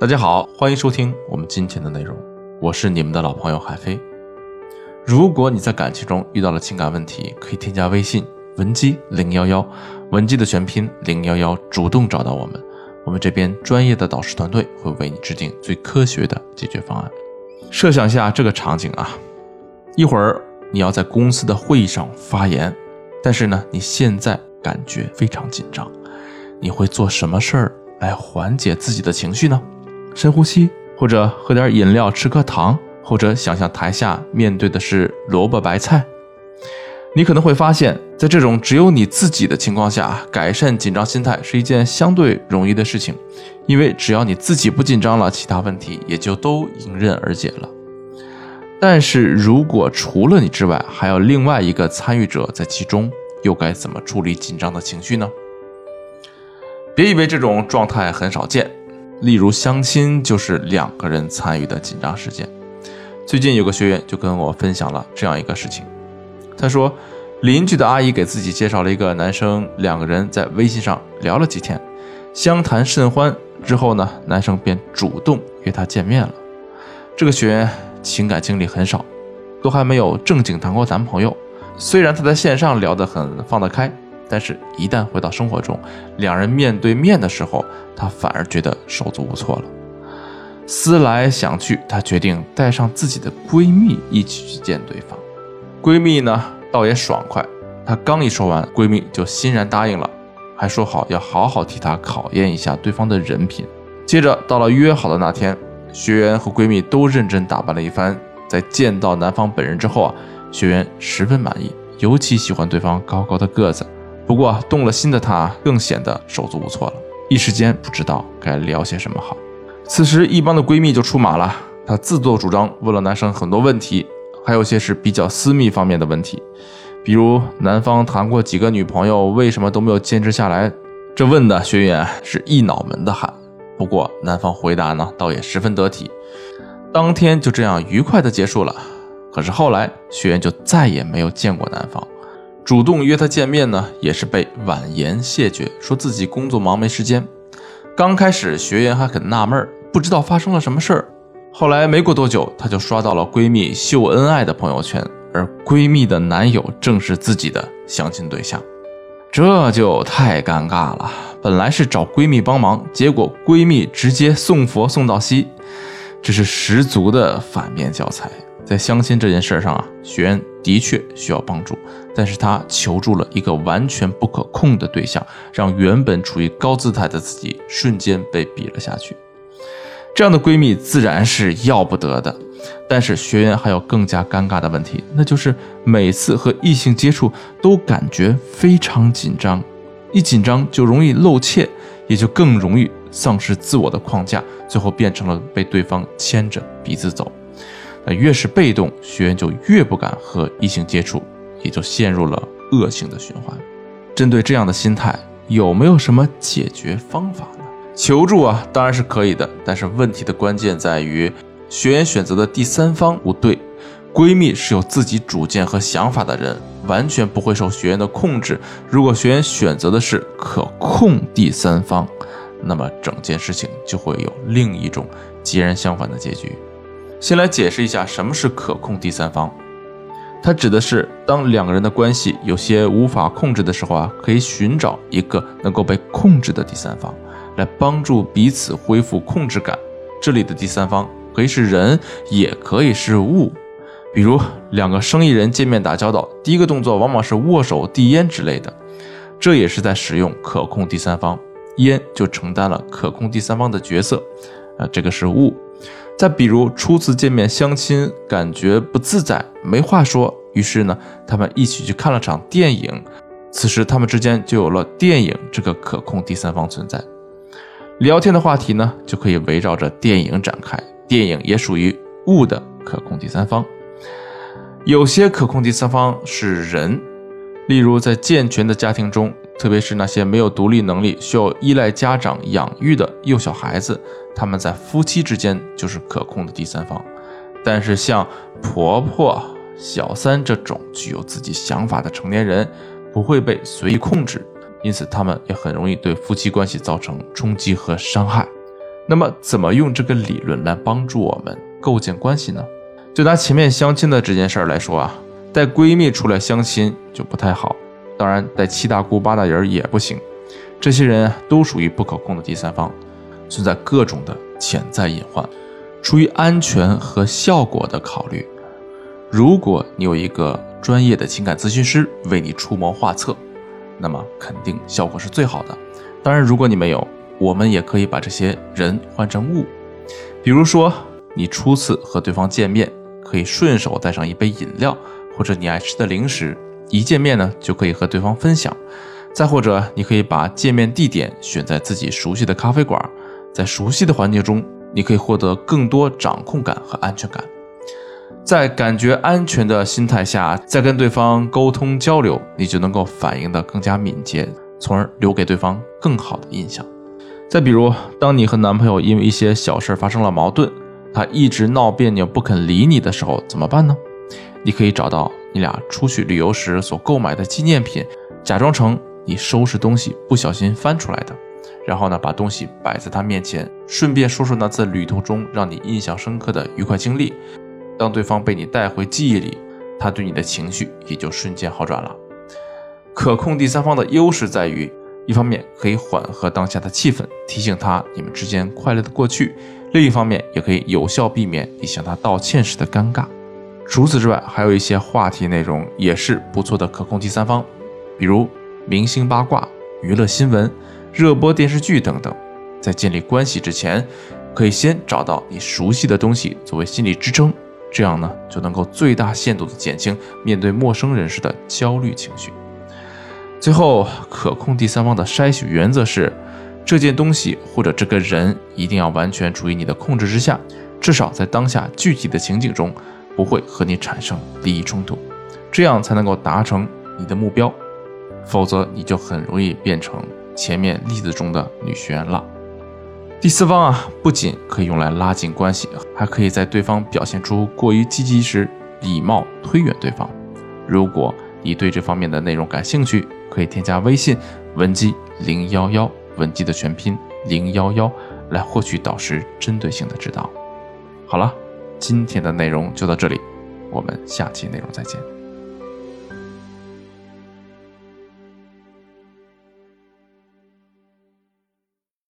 大家好，欢迎收听我们今天的内容，我是你们的老朋友海飞。如果你在感情中遇到了情感问题，可以添加微信文姬零幺幺，文姬的全拼零幺幺，主动找到我们，我们这边专业的导师团队会为你制定最科学的解决方案。设想一下这个场景啊，一会儿你要在公司的会议上发言，但是呢，你现在感觉非常紧张，你会做什么事儿来缓解自己的情绪呢？深呼吸，或者喝点饮料，吃颗糖。或者想象台下面对的是萝卜白菜，你可能会发现，在这种只有你自己的情况下，改善紧张心态是一件相对容易的事情，因为只要你自己不紧张了，其他问题也就都迎刃而解了。但是如果除了你之外还有另外一个参与者在其中，又该怎么处理紧张的情绪呢？别以为这种状态很少见，例如相亲就是两个人参与的紧张事件。最近有个学员就跟我分享了这样一个事情，他说，邻居的阿姨给自己介绍了一个男生，两个人在微信上聊了几天，相谈甚欢之后呢，男生便主动约她见面了。这个学员情感经历很少，都还没有正经谈过男朋友。虽然他在线上聊得很放得开，但是一旦回到生活中，两人面对面的时候，他反而觉得手足无措了。思来想去，她决定带上自己的闺蜜一起去见对方。闺蜜呢，倒也爽快，她刚一说完，闺蜜就欣然答应了，还说好要好好替她考验一下对方的人品。接着到了约好的那天，学员和闺蜜都认真打扮了一番。在见到男方本人之后啊，学员十分满意，尤其喜欢对方高高的个子。不过动了心的她更显得手足无措了，一时间不知道该聊些什么好。此时，一帮的闺蜜就出马了。她自作主张问了男生很多问题，还有些是比较私密方面的问题，比如男方谈过几个女朋友，为什么都没有坚持下来？这问的学员是一脑门的汗。不过男方回答呢，倒也十分得体。当天就这样愉快的结束了。可是后来，学员就再也没有见过男方，主动约他见面呢，也是被婉言谢绝，说自己工作忙没时间。刚开始，学员还很纳闷，不知道发生了什么事儿。后来没过多久，她就刷到了闺蜜秀恩爱的朋友圈，而闺蜜的男友正是自己的相亲对象，这就太尴尬了。本来是找闺蜜帮忙，结果闺蜜直接送佛送到西，这是十足的反面教材。在相亲这件事上啊，学员的确需要帮助，但是她求助了一个完全不可控的对象，让原本处于高姿态的自己瞬间被比了下去。这样的闺蜜自然是要不得的，但是学员还有更加尴尬的问题，那就是每次和异性接触都感觉非常紧张，一紧张就容易露怯，也就更容易丧失自我的框架，最后变成了被对方牵着鼻子走。那越是被动，学员就越不敢和异性接触，也就陷入了恶性的循环。针对这样的心态，有没有什么解决方法呢？求助啊，当然是可以的，但是问题的关键在于学员选择的第三方不对。闺蜜是有自己主见和想法的人，完全不会受学员的控制。如果学员选择的是可控第三方，那么整件事情就会有另一种截然相反的结局。先来解释一下什么是可控第三方，它指的是当两个人的关系有些无法控制的时候啊，可以寻找一个能够被控制的第三方，来帮助彼此恢复控制感。这里的第三方可以是人，也可以是物，比如两个生意人见面打交道，第一个动作往往是握手递烟之类的，这也是在使用可控第三方，烟就承担了可控第三方的角色，啊，这个是物。再比如初次见面相亲，感觉不自在，没话说，于是呢，他们一起去看了场电影。此时他们之间就有了电影这个可控第三方存在。聊天的话题呢，就可以围绕着电影展开，电影也属于物的可控第三方。有些可控第三方是人，例如在健全的家庭中。特别是那些没有独立能力、需要依赖家长养育的幼小孩子，他们在夫妻之间就是可控的第三方。但是像婆婆、小三这种具有自己想法的成年人，不会被随意控制，因此他们也很容易对夫妻关系造成冲击和伤害。那么，怎么用这个理论来帮助我们构建关系呢？就拿前面相亲的这件事儿来说啊，带闺蜜出来相亲就不太好，当然带七大姑八大姨也不行。这些人都属于不可控的第三方，存在各种的潜在隐患。出于安全和效果的考虑，如果你有一个专业的情感咨询师为你出谋划策，那么肯定效果是最好的。当然，如果你没有，我们也可以把这些人换成物，比如说你初次和对方见面，可以顺手带上一杯饮料或者你爱吃的零食，一见面呢就可以和对方分享。再或者，你可以把见面地点选在自己熟悉的咖啡馆，在熟悉的环境中，你可以获得更多掌控感和安全感。在感觉安全的心态下，再跟对方沟通交流，你就能够反应的更加敏捷，从而留给对方更好的印象。再比如，当你和男朋友因为一些小事发生了矛盾，他一直闹别扭不肯理你的时候，怎么办呢？你可以找到你俩出去旅游时所购买的纪念品，假装成你收拾东西不小心翻出来的，然后呢，把东西摆在他面前，顺便说说那次旅途中让你印象深刻的愉快经历。当对方被你带回记忆里，他对你的情绪也就瞬间好转了。可控第三方的优势在于。一方面可以缓和当下的气氛，提醒他你们之间快乐的过去；另一方面也可以有效避免你向他道歉时的尴尬。除此之外，还有一些话题内容也是不错的可控第三方，比如明星八卦、娱乐新闻、热播电视剧等等。在建立关系之前，可以先找到你熟悉的东西作为心理支撑，这样呢就能够最大限度的减轻面对陌生人时的焦虑情绪。最后，可控第三方的筛选原则是：这件东西或者这个人一定要完全处于你的控制之下，至少在当下具体的情景中不会和你产生利益冲突，这样才能够达成你的目标。否则，你就很容易变成前面例子中的女学员了。第四方啊，不仅可以用来拉近关系，还可以在对方表现出过于积极时，礼貌推远对方。如果你对这方面的内容感兴趣，可以添加微信文姬零幺幺，文姬的全拼零幺幺，来获取导师针对性的指导。好了，今天的内容就到这里，我们下期内容再见。